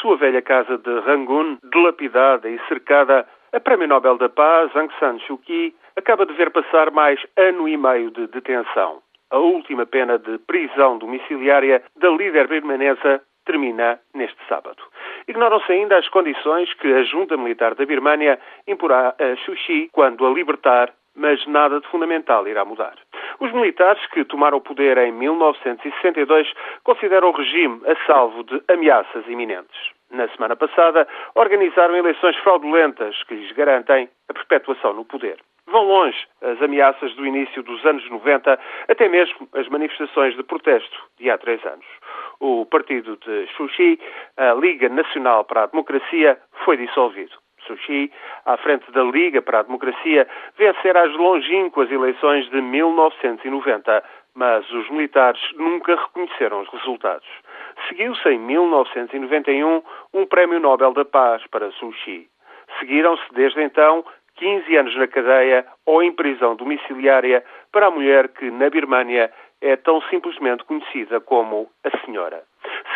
sua velha casa de Rangoon, dilapidada e cercada, a Prémio Nobel da Paz, Aung San Suu Kyi, acaba de ver passar mais ano e meio de detenção. A última pena de prisão domiciliária da líder birmanesa termina neste sábado. Ignoram-se ainda as condições que a junta militar da Birmânia imporá a Suu Kyi quando a libertar, mas nada de fundamental irá mudar. Os militares que tomaram o poder em 1962 consideram o regime a salvo de ameaças iminentes. Na semana passada, organizaram eleições fraudulentas que lhes garantem a perpetuação no poder. Vão longe as ameaças do início dos anos 90, até mesmo as manifestações de protesto de há três anos. O partido de Xuxi, a Liga Nacional para a Democracia, foi dissolvido. Sushi, à frente da Liga para a Democracia, vencer as longínquas eleições de 1990, mas os militares nunca reconheceram os resultados. Seguiu-se em 1991 um Prémio Nobel da Paz para Sushi. Seguiram-se desde então 15 anos na cadeia ou em prisão domiciliária para a mulher que, na Birmânia, é tão simplesmente conhecida como a Senhora.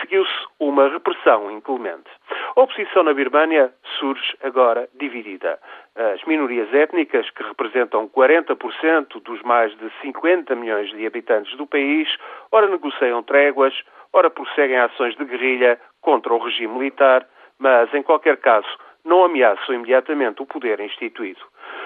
Seguiu-se uma repressão inclemente. A oposição na Birmânia surge agora dividida. As minorias étnicas, que representam 40% dos mais de 50 milhões de habitantes do país, ora negociam tréguas, ora prosseguem ações de guerrilha contra o regime militar, mas, em qualquer caso, não ameaçam imediatamente o poder instituído.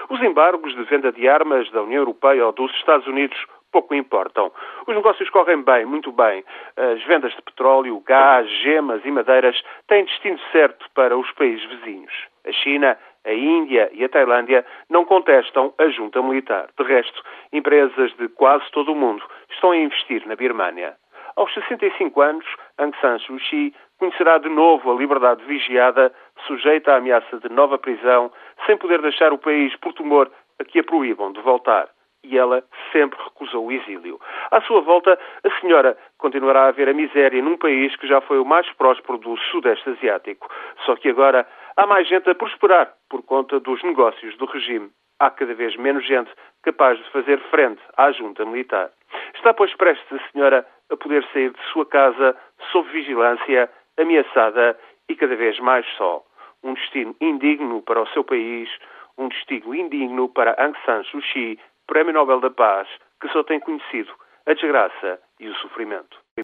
Os embargos de venda de armas da União Europeia ou dos Estados Unidos pouco importam. Os negócios correm bem, muito bem. As vendas de petróleo, gás, gemas e madeiras têm destino certo para os países vizinhos. A China, a Índia e a Tailândia não contestam a junta militar. De resto, empresas de quase todo o mundo estão a investir na Birmânia. Aos 65 anos, Aung San Suu Kyi conhecerá de novo a liberdade vigiada, sujeita à ameaça de nova prisão, sem poder deixar o país por temor a que a proíbam de voltar e ela sempre recusou o exílio. À sua volta, a senhora continuará a ver a miséria num país que já foi o mais próspero do Sudeste Asiático. Só que agora há mais gente a prosperar por conta dos negócios do regime. Há cada vez menos gente capaz de fazer frente à junta militar. Está, pois, prestes a senhora a poder sair de sua casa sob vigilância, ameaçada e cada vez mais só. Um destino indigno para o seu país, um destino indigno para Aung San Suu Kyi, Prémio Nobel da Paz, que só tem conhecido a desgraça e o sofrimento.